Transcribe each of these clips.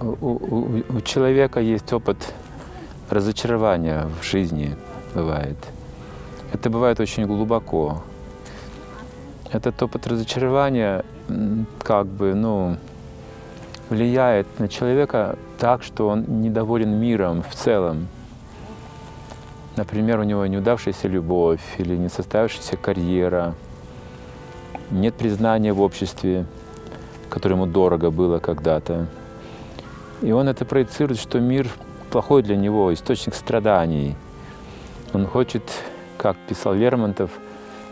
у, у- у человека есть опыт разочарования в жизни, бывает. Это бывает очень глубоко. Этот опыт разочарования как бы, ну, влияет на человека так, что он недоволен миром в целом. Например, у него неудавшаяся любовь или не состоявшаяся карьера, нет признания в обществе, которое ему дорого было когда-то. И он это проецирует, что мир плохой для него, источник страданий. Он хочет, как писал Лермонтов,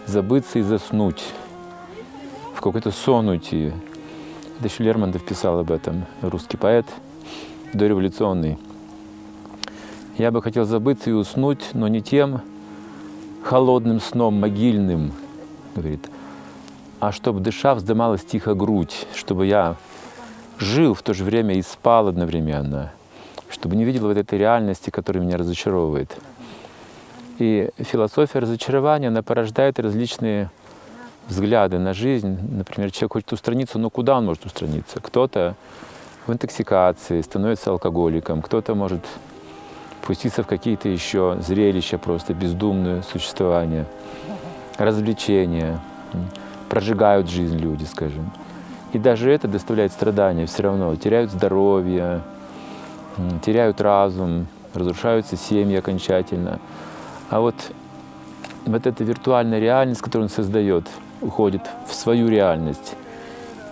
забыться и заснуть, в какой-то сон уйти. Это еще Лермонтов писал об этом, русский поэт, дореволюционный. Я бы хотел забыться и уснуть, но не тем холодным сном могильным, говорит, а чтобы дыша вздымалась тихо грудь, чтобы я жил в то же время и спал одновременно, чтобы не видел вот этой реальности, которая меня разочаровывает. И философия разочарования, она порождает различные взгляды на жизнь. Например, человек хочет устраниться, но куда он может устраниться? Кто-то в интоксикации становится алкоголиком, кто-то может пуститься в какие-то еще зрелища, просто бездумное существование, развлечения, прожигают жизнь люди, скажем. И даже это доставляет страдания все равно. Теряют здоровье, теряют разум, разрушаются семьи окончательно. А вот, вот эта виртуальная реальность, которую он создает, уходит в свою реальность,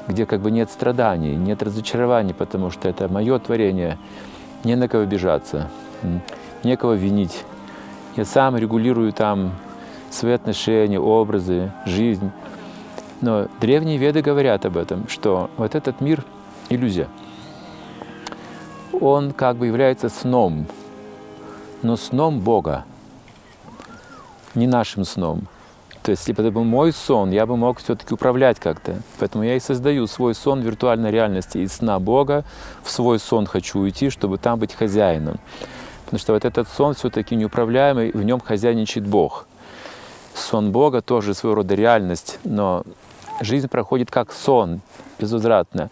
где как бы нет страданий, нет разочарований, потому что это мое творение, не на кого обижаться, некого винить. Я сам регулирую там свои отношения, образы, жизнь. Но древние веды говорят об этом, что вот этот мир — иллюзия. Он как бы является сном, но сном Бога, не нашим сном. То есть, если бы это был мой сон, я бы мог все-таки управлять как-то. Поэтому я и создаю свой сон в виртуальной реальности. Из сна Бога в свой сон хочу уйти, чтобы там быть хозяином. Потому что вот этот сон все-таки неуправляемый, в нем хозяйничает Бог. Сон Бога тоже своего рода реальность, но жизнь проходит как сон, безвозвратно.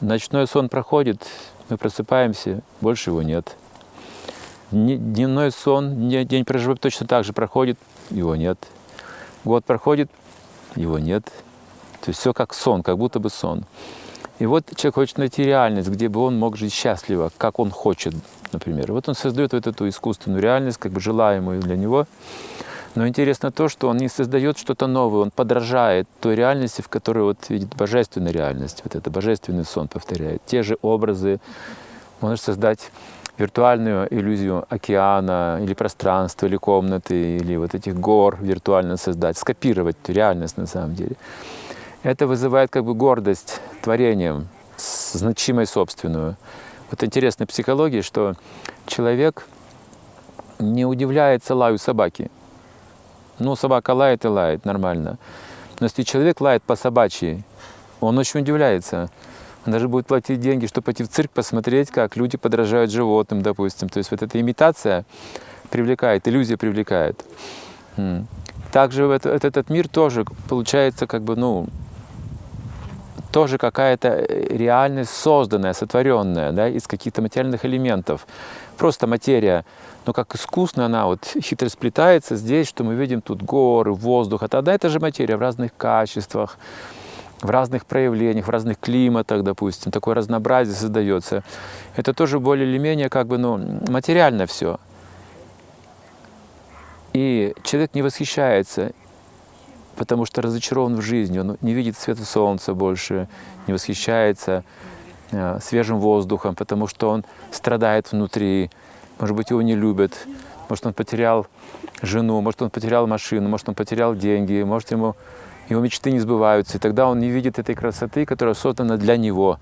Ночной сон проходит, мы просыпаемся, больше его нет. Дневной сон, день проживает точно так же проходит, его нет. Год проходит, его нет. То есть все как сон, как будто бы сон. И вот человек хочет найти реальность, где бы он мог жить счастливо, как он хочет, например. Вот он создает вот эту искусственную реальность, как бы желаемую для него. Но интересно то, что он не создает что-то новое, он подражает той реальности, в которой вот видит божественную реальность, вот это божественный сон повторяет. Те же образы, может создать виртуальную иллюзию океана или пространства, или комнаты, или вот этих гор виртуально создать, скопировать реальность на самом деле. Это вызывает как бы гордость творением, значимой собственную. Вот интересно в психологии, что человек не удивляется лаю собаки. Ну, собака лает и лает, нормально. Но если человек лает по собачьи, он очень удивляется. Он даже будет платить деньги, чтобы пойти в цирк посмотреть, как люди подражают животным, допустим. То есть вот эта имитация привлекает, иллюзия привлекает. Также в это- вот этот мир тоже получается как бы, ну, тоже какая-то э, реальность созданная, сотворенная, да, из каких-то материальных элементов. Просто материя, но как искусно она вот хитро сплетается здесь, что мы видим тут горы, воздух. А тогда это же материя в разных качествах, в разных проявлениях, в разных климатах, допустим. Такое разнообразие создается. Это тоже более или менее как бы, ну, материально все. И человек не восхищается потому что разочарован в жизни, он не видит света солнца больше, не восхищается э, свежим воздухом, потому что он страдает внутри, может быть, его не любят, может, он потерял жену, может, он потерял машину, может, он потерял деньги, может, ему, его мечты не сбываются, и тогда он не видит этой красоты, которая создана для него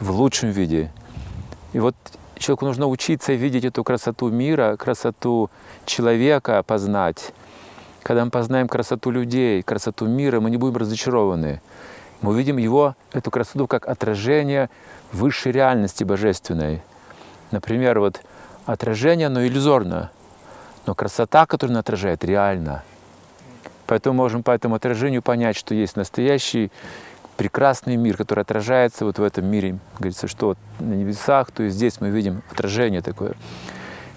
в лучшем виде. И вот человеку нужно учиться видеть эту красоту мира, красоту человека познать, когда мы познаем красоту людей, красоту мира, мы не будем разочарованы. Мы увидим его, эту красоту, как отражение высшей реальности божественной. Например, вот отражение, оно иллюзорно, но красота, которую оно отражает, реальна. Поэтому можем по этому отражению понять, что есть настоящий прекрасный мир, который отражается вот в этом мире. Говорится, что на небесах, то есть здесь мы видим отражение такое.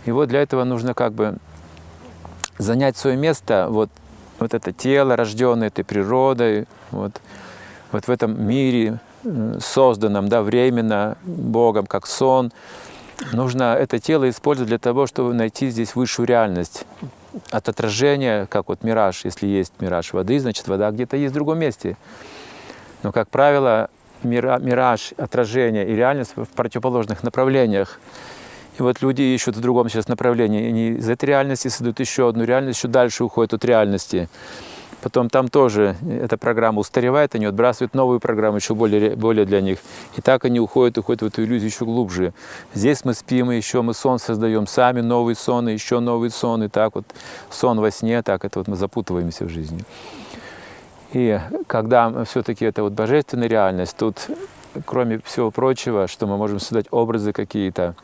И вот для этого нужно как бы занять свое место, вот, вот это тело, рожденное этой природой, вот, вот в этом мире, созданном да, временно Богом, как сон. Нужно это тело использовать для того, чтобы найти здесь высшую реальность. От отражения, как вот мираж, если есть мираж воды, значит вода где-то есть в другом месте. Но, как правило, мираж, отражение и реальность в противоположных направлениях. И вот люди ищут в другом сейчас направлении. Они из этой реальности создают еще одну реальность, еще дальше уходят от реальности. Потом там тоже эта программа устаревает, они отбрасывают новую программу, еще более, более для них. И так они уходят, уходят в эту иллюзию еще глубже. Здесь мы спим, и еще мы сон создаем сами, новый сон, и еще новый сон. И так вот сон во сне, так это вот мы запутываемся в жизни. И когда все-таки это вот божественная реальность, тут, кроме всего прочего, что мы можем создать образы какие-то,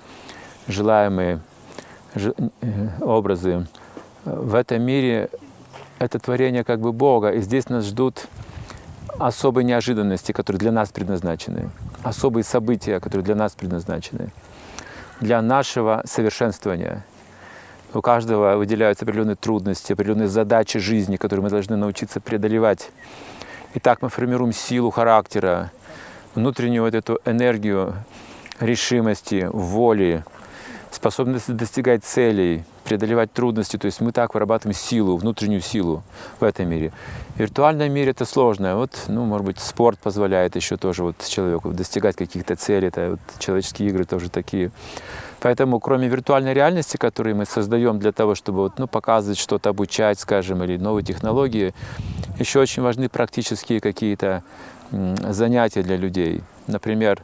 желаемые э, образы, в этом мире это творение как бы Бога, и здесь нас ждут особые неожиданности, которые для нас предназначены, особые события, которые для нас предназначены, для нашего совершенствования. У каждого выделяются определенные трудности, определенные задачи жизни, которые мы должны научиться преодолевать. И так мы формируем силу характера, внутреннюю вот эту энергию решимости, воли, способность достигать целей, преодолевать трудности. То есть мы так вырабатываем силу, внутреннюю силу в этом мире. В виртуальном мире это сложно. Вот, ну, может быть, спорт позволяет еще тоже вот человеку достигать каких-то целей. Это вот человеческие игры тоже такие. Поэтому, кроме виртуальной реальности, которую мы создаем для того, чтобы вот, ну, показывать что-то, обучать, скажем, или новые технологии, еще очень важны практические какие-то занятия для людей. Например,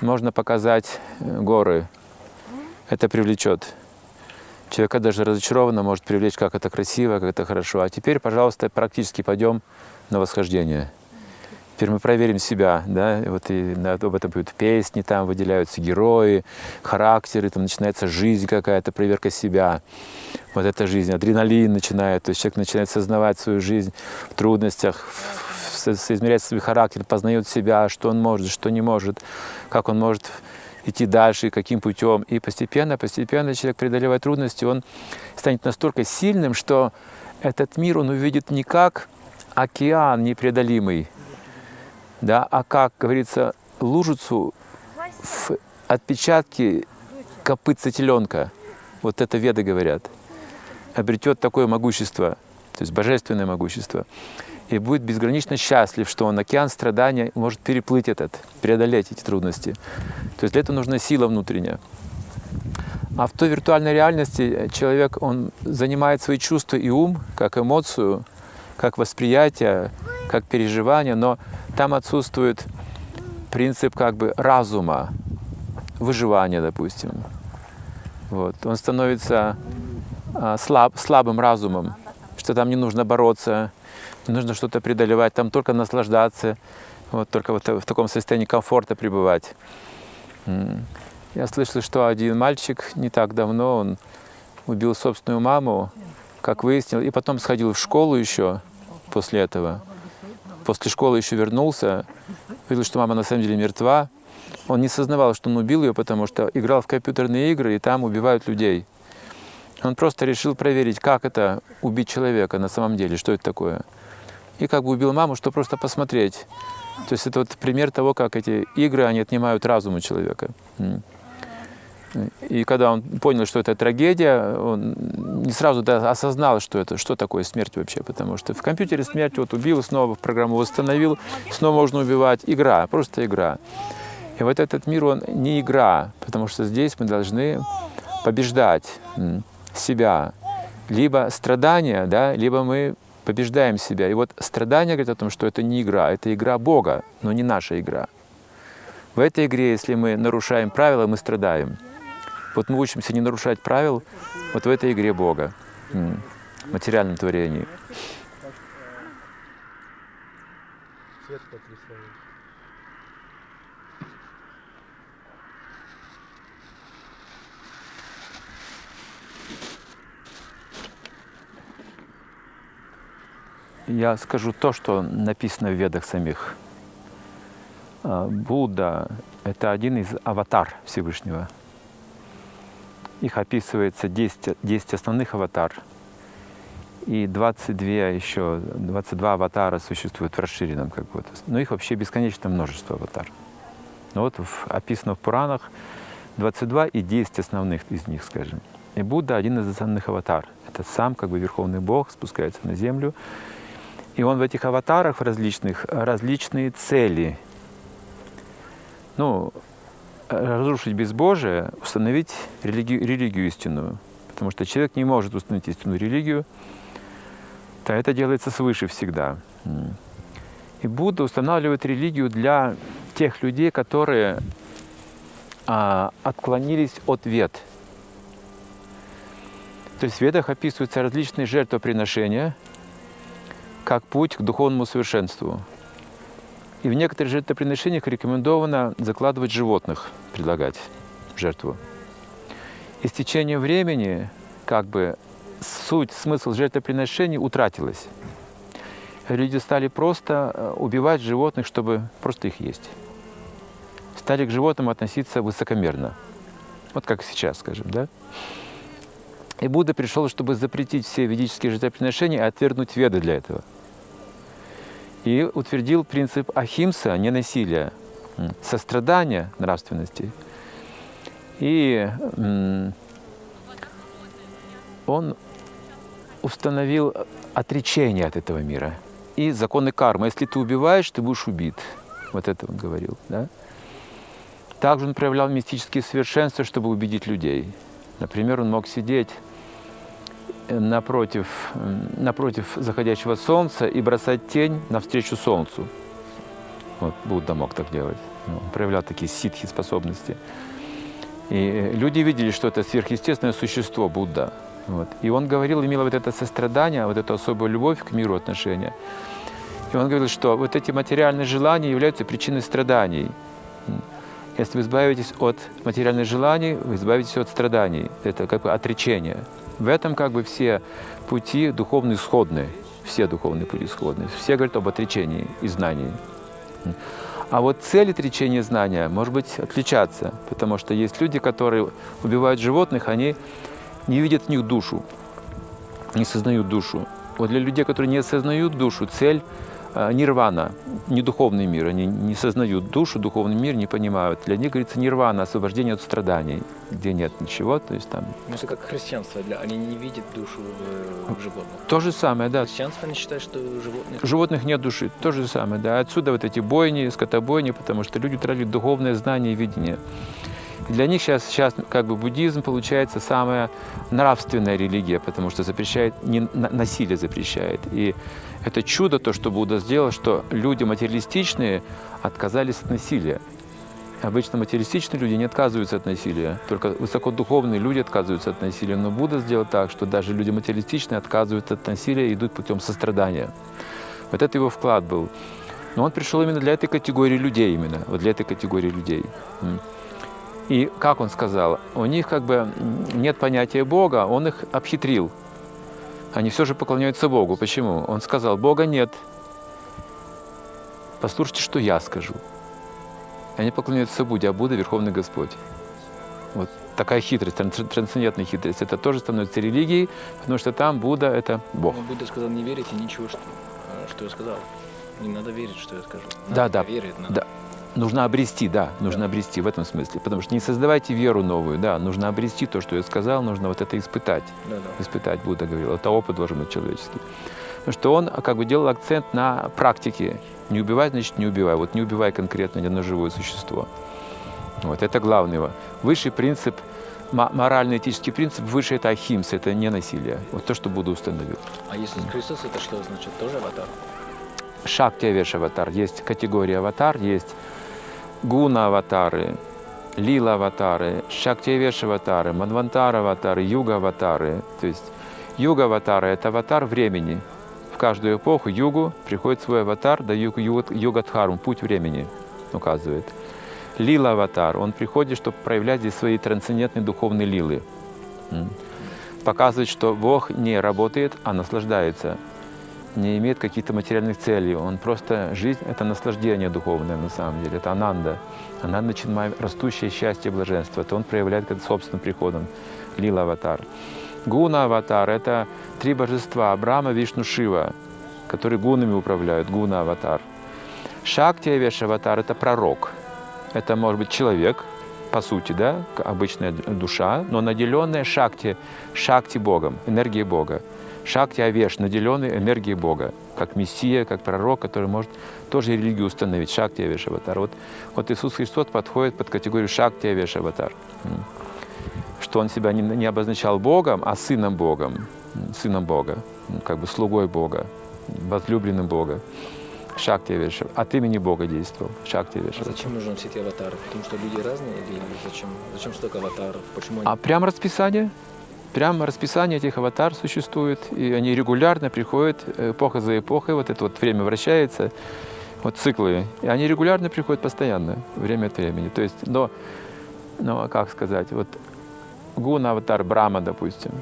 можно показать э, горы. Это привлечет человека даже разочарованно может привлечь, как это красиво, как это хорошо. А теперь, пожалуйста, практически пойдем на восхождение. Теперь мы проверим себя, да, вот и об этом поют песни, там выделяются герои, характеры, там начинается жизнь какая-то, проверка себя. Вот эта жизнь, адреналин начинает, то есть человек начинает сознавать свою жизнь в трудностях, соизмерять свой характер, познает себя, что он может, что не может, как он может идти дальше, каким путем. И постепенно, постепенно человек, преодолевая трудности, он станет настолько сильным, что этот мир он увидит не как океан непреодолимый, да, а как, говорится, лужицу в отпечатке копытца теленка. Вот это веды говорят. Обретет такое могущество, то есть божественное могущество. И будет безгранично счастлив, что он океан страдания может переплыть этот, преодолеть эти трудности. То есть для этого нужна сила внутренняя. А в той виртуальной реальности человек, он занимает свои чувства и ум, как эмоцию, как восприятие, как переживание, но там отсутствует принцип как бы разума, выживания, допустим. Вот. Он становится а, слаб, слабым разумом, что там не нужно бороться, не нужно что-то преодолевать, там только наслаждаться, вот, только вот в таком состоянии комфорта пребывать. Я слышал, что один мальчик не так давно, он убил собственную маму, как выяснил, и потом сходил в школу еще после этого после школы еще вернулся, увидел, что мама на самом деле мертва. Он не сознавал, что он убил ее, потому что играл в компьютерные игры, и там убивают людей. Он просто решил проверить, как это убить человека на самом деле, что это такое. И как бы убил маму, что просто посмотреть. То есть это вот пример того, как эти игры, они отнимают разум у человека. И когда он понял, что это трагедия, он не сразу да, осознал, что это, что такое смерть вообще, потому что в компьютере смерть вот убил, снова программу восстановил, снова можно убивать. Игра, просто игра. И вот этот мир, он не игра, потому что здесь мы должны побеждать себя. Либо страдания, да, либо мы побеждаем себя. И вот страдание говорит о том, что это не игра, это игра Бога, но не наша игра. В этой игре, если мы нарушаем правила, мы страдаем. Вот мы учимся не нарушать правил вот в этой игре Бога, в материальном творении. Я скажу то, что написано в ведах самих. А, Будда – это один из аватар Всевышнего. Их описывается 10, 10 основных аватар. И 22 еще, 22 аватара существуют в расширенном как бы. Но их вообще бесконечное множество аватар. Но вот в, описано в Пуранах 22 и 10 основных из них, скажем. И Будда один из основных аватар. Это сам как бы Верховный Бог спускается на землю. И он в этих аватарах различных различные цели. Ну, разрушить безбожие, установить религию, религию истинную. Потому что человек не может установить истинную религию, то это делается свыше всегда. И Будда устанавливает религию для тех людей, которые а, отклонились от вет. То есть в ведах описываются различные жертвоприношения как путь к духовному совершенству. И в некоторых жертвоприношениях рекомендовано закладывать животных, предлагать жертву. И с течением времени как бы суть, смысл жертвоприношений утратилась. Люди стали просто э, убивать животных, чтобы просто их есть. Стали к животным относиться высокомерно. Вот как сейчас, скажем, да? И Будда пришел, чтобы запретить все ведические жертвоприношения и отвергнуть веды для этого. И утвердил принцип ахимса, ненасилия, сострадания нравственности. И он установил отречение от этого мира и законы кармы. Если ты убиваешь, ты будешь убит. Вот это он говорил. Да? Также он проявлял мистические совершенства, чтобы убедить людей. Например, он мог сидеть напротив, напротив заходящего солнца и бросать тень навстречу солнцу. Вот Будда мог так делать. Он проявлял такие ситхи способности. И люди видели, что это сверхъестественное существо Будда. Вот. И он говорил, имел вот это сострадание, вот эту особую любовь к миру отношения. И он говорил, что вот эти материальные желания являются причиной страданий. Если вы избавитесь от материальных желаний, вы избавитесь от страданий. Это как бы отречение. В этом как бы все пути духовные сходные. Все духовные пути сходные. Все говорят об отречении и знании. А вот цель отречения знания может быть отличаться, потому что есть люди, которые убивают животных, они не видят в них душу, не сознают душу. Вот для людей, которые не осознают душу, цель нирвана, не духовный мир. Они не сознают душу, духовный мир не понимают. Для них, говорится, нирвана, освобождение от страданий, где нет ничего. То есть там... Ну, это как христианство. Для... Они не видят душу в, в животных. То же самое, да. Христианство не считает, что животных... Животных нет души. То же самое, да. Отсюда вот эти бойни, скотобойни, потому что люди тратят духовное знание и видение. Для них сейчас, сейчас как бы буддизм получается самая нравственная религия, потому что запрещает, не, насилие запрещает. И это чудо, то, что Будда сделал, что люди материалистичные отказались от насилия. Обычно материалистичные люди не отказываются от насилия, только высокодуховные люди отказываются от насилия. Но Будда сделал так, что даже люди материалистичные отказываются от насилия и идут путем сострадания. Вот это его вклад был. Но он пришел именно для этой категории людей, именно, вот для этой категории людей. И как он сказал, у них как бы нет понятия Бога, он их обхитрил. Они все же поклоняются Богу. Почему? Он сказал, Бога нет. Послушайте, что я скажу. Они поклоняются Будде, а Будда – Верховный Господь. Вот такая хитрость, трансцендентная хитрость. Это тоже становится религией, потому что там Будда – это Бог. Но Будда сказал, не верите ничего, что, что я сказал. Не надо верить, что я скажу. Надо да, да. Верить, надо. да. Нужно обрести, да, нужно обрести в этом смысле. Потому что не создавайте веру новую, да, нужно обрести то, что я сказал, нужно вот это испытать. Да, да. Испытать, Будда говорил. Это опыт должен быть человеческий. Потому что он как бы делал акцент на практике. Не убивай, значит, не убивай. Вот не убивай конкретно ни одно живое существо. Вот это главный его. Высший принцип, морально-этический принцип, выше это ахимс, это не насилие. Вот то, что Будда установил. А если Христос, это что значит? Тоже аватар? Шакти Авеш аватар. Есть категория аватар, есть гуна-аватары, лила-аватары, шактиевеш-аватары, манвантар-аватары, юга-аватары. То есть юга-аватары – это аватар времени. В каждую эпоху югу приходит свой аватар, да юг, юг, югадхарм, путь времени указывает. Лила-аватар, он приходит, чтобы проявлять здесь свои трансцендентные духовные лилы. Показывает, что Бог не работает, а наслаждается. Не имеет каких-то материальных целей. Он просто, жизнь – это наслаждение духовное на самом деле, это ананда. Ананда чинмая – растущее счастье и блаженство. Это он проявляет как собственным приходом. Лила Аватар. Гуна Аватар – это три божества – Брахма, Вишну, Шива, которые гунами управляют. Гуна Аватар. Шакти Авеша Аватар – это пророк. Это может быть человек, по сути, да, обычная душа, но наделенная шакти, шакти Богом, энергией Бога. Шакти Авеш, наделенный энергией Бога, как Мессия, как пророк, который может тоже религию установить. Шакти Авеш Аватар. Вот, вот Иисус Христос подходит под категорию Шакти Авеш Аватар. Что он себя не, не обозначал Богом, а сыном Богом, сыном Бога, как бы слугой Бога, возлюбленным Бога. Шакти Авеш, от имени Бога действовал. Шакти Авеш А зачем нужны все эти аватары? Потому что люди разные или зачем? Зачем столько аватаров? Почему они А прям расписание? Прямо расписание этих аватар существует, и они регулярно приходят, э, эпоха за эпохой, вот это вот время вращается, вот циклы, и они регулярно приходят постоянно, время от времени. То есть, но, но как сказать, вот гуна аватар Брама, допустим.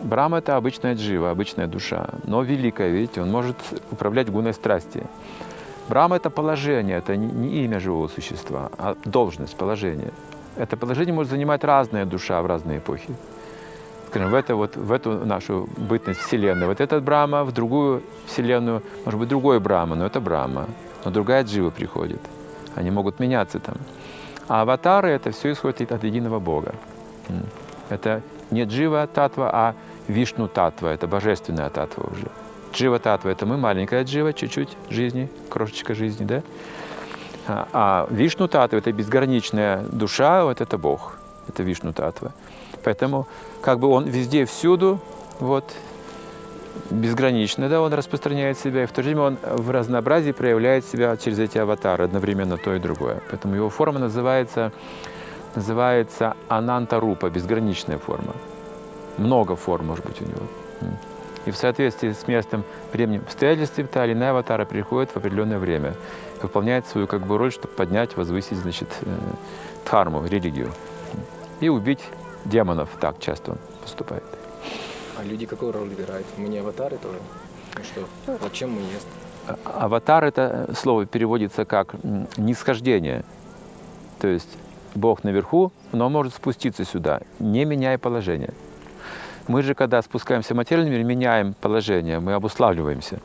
Брама – это обычная джива, обычная душа, но великая, видите, он может управлять гуной страсти. Брама – это положение, это не имя живого существа, а должность, положение. Это положение может занимать разная душа в разные эпохи. Скажем, в, это вот, в эту нашу бытность Вселенной. Вот этот Брама, в другую Вселенную, может быть, другой Брама, но это Брама. Но другая джива приходит. Они могут меняться там. А аватары – это все исходит от единого Бога. Это не джива татва, а вишну татва, это божественная татва уже. Джива татва – это мы, маленькая джива, чуть-чуть жизни, крошечка жизни, да? А, а вишну татва – это безграничная душа, вот это Бог, это вишну татва. Поэтому как бы он везде, всюду, вот, безгранично, да, он распространяет себя, и в то же время он в разнообразии проявляет себя через эти аватары, одновременно то и другое. Поэтому его форма называется, называется ананта-рупа, безграничная форма. Много форм может быть у него. И в соответствии с местом, временем, обстоятельствами та или иная аватара приходит в определенное время, выполняет свою как бы роль, чтобы поднять, возвысить, значит, э, дхарму, религию. И убить демонов. Так часто он поступает. А люди какую роль играют? Мы не аватары тоже? Ну что, зачем мы есть? А- Аватар это э, слово переводится как нисхождение. То есть Бог наверху, но может спуститься сюда, не меняя положение. Мы же, когда спускаемся в материальный мир, меняем положение, мы обуславливаемся.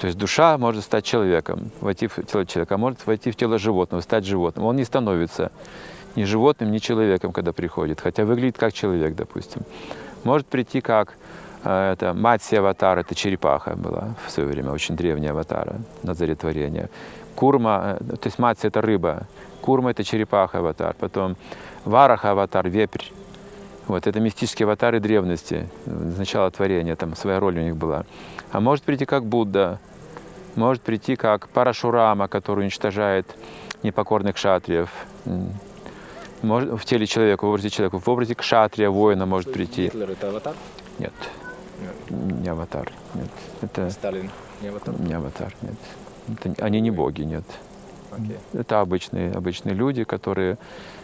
То есть душа может стать человеком, войти в тело человека, а может войти в тело животного, стать животным. Он не становится ни животным, ни человеком, когда приходит, хотя выглядит как человек, допустим. Может прийти как э, это Матси аватар, это черепаха была в свое время, очень древняя аватара на заре творения. Курма, э, то есть Матси это рыба, Курма это черепаха аватар, потом Вараха аватар, вепрь. Вот, это мистические аватары древности, э, начала творения, там своя роль у них была. А может прийти как Будда, может прийти как Парашурама, который уничтожает непокорных шатриев. Может, в теле человека, в образе человека, в образе кшатрия, воина может прийти. Гитлер это аватар? Нет, Нет. не аватар. Нет, это Сталин не аватар? не аватар. Нет. Это- они не боги, нет. Окей. Это обычные, обычные люди, которые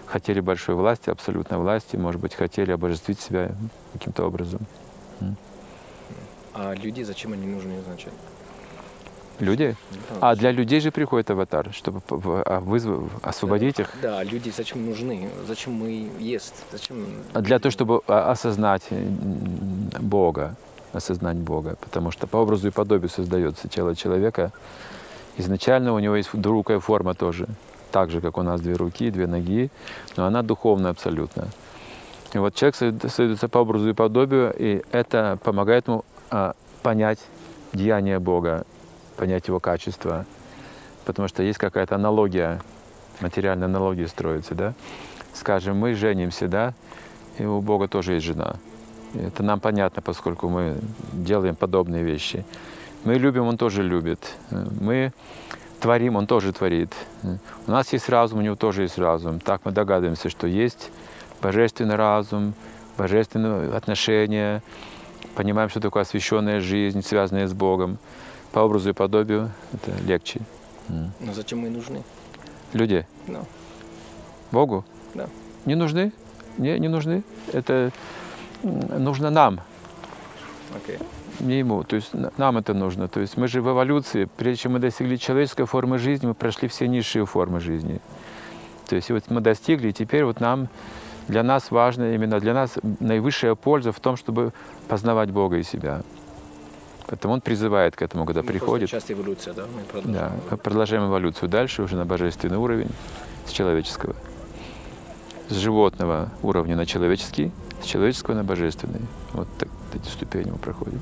хотели большой власти, абсолютной власти, может быть, хотели обожествить себя каким-то образом. А люди зачем они нужны изначально? Люди? Да. А для людей же приходит аватар, чтобы а, вызв- освободить их. Да, люди зачем нужны? Зачем мы есть? Зачем? А Для того, чтобы а, осознать м, Бога, осознать Бога. Потому что по образу и подобию создается тело человека. Изначально у него есть двурукая форма тоже. Так же, как у нас две руки, две ноги, но она духовная абсолютно. И вот человек создается по образу и подобию, и это помогает ему понять деяние Бога, понять его качество. Потому что есть какая-то аналогия, материальная аналогия строится, да? Скажем, мы женимся, да, и у Бога тоже есть жена. Это нам понятно, поскольку мы делаем подобные вещи. Мы любим, Он тоже любит. Мы творим, Он тоже творит. У нас есть разум, у Него тоже есть разум. Так мы догадываемся, что есть божественный разум, божественные отношения, понимаем, что такое освященная жизнь, связанная с Богом. По образу и подобию это легче. Но зачем мы нужны? Люди Ну, Богу? Да. Не нужны? Не, не нужны. Это нужно нам. окей. не ему. То есть на- нам это нужно. То есть мы же в эволюции, прежде чем мы достигли человеческой формы жизни, мы прошли все низшие формы жизни. То есть вот мы достигли, и теперь вот нам, для нас важно, именно для нас наивысшая польза в том, чтобы познавать Бога и себя. Поэтому он призывает к этому, когда Ну, просто приходит. Часть эволюция, да? Мы продолжим. Да, мы продолжаем эволюцию дальше уже на божественный уровень, с человеческого. С животного уровня на человеческий, с человеческого на божественный. Вот так, эти ступени мы проходим.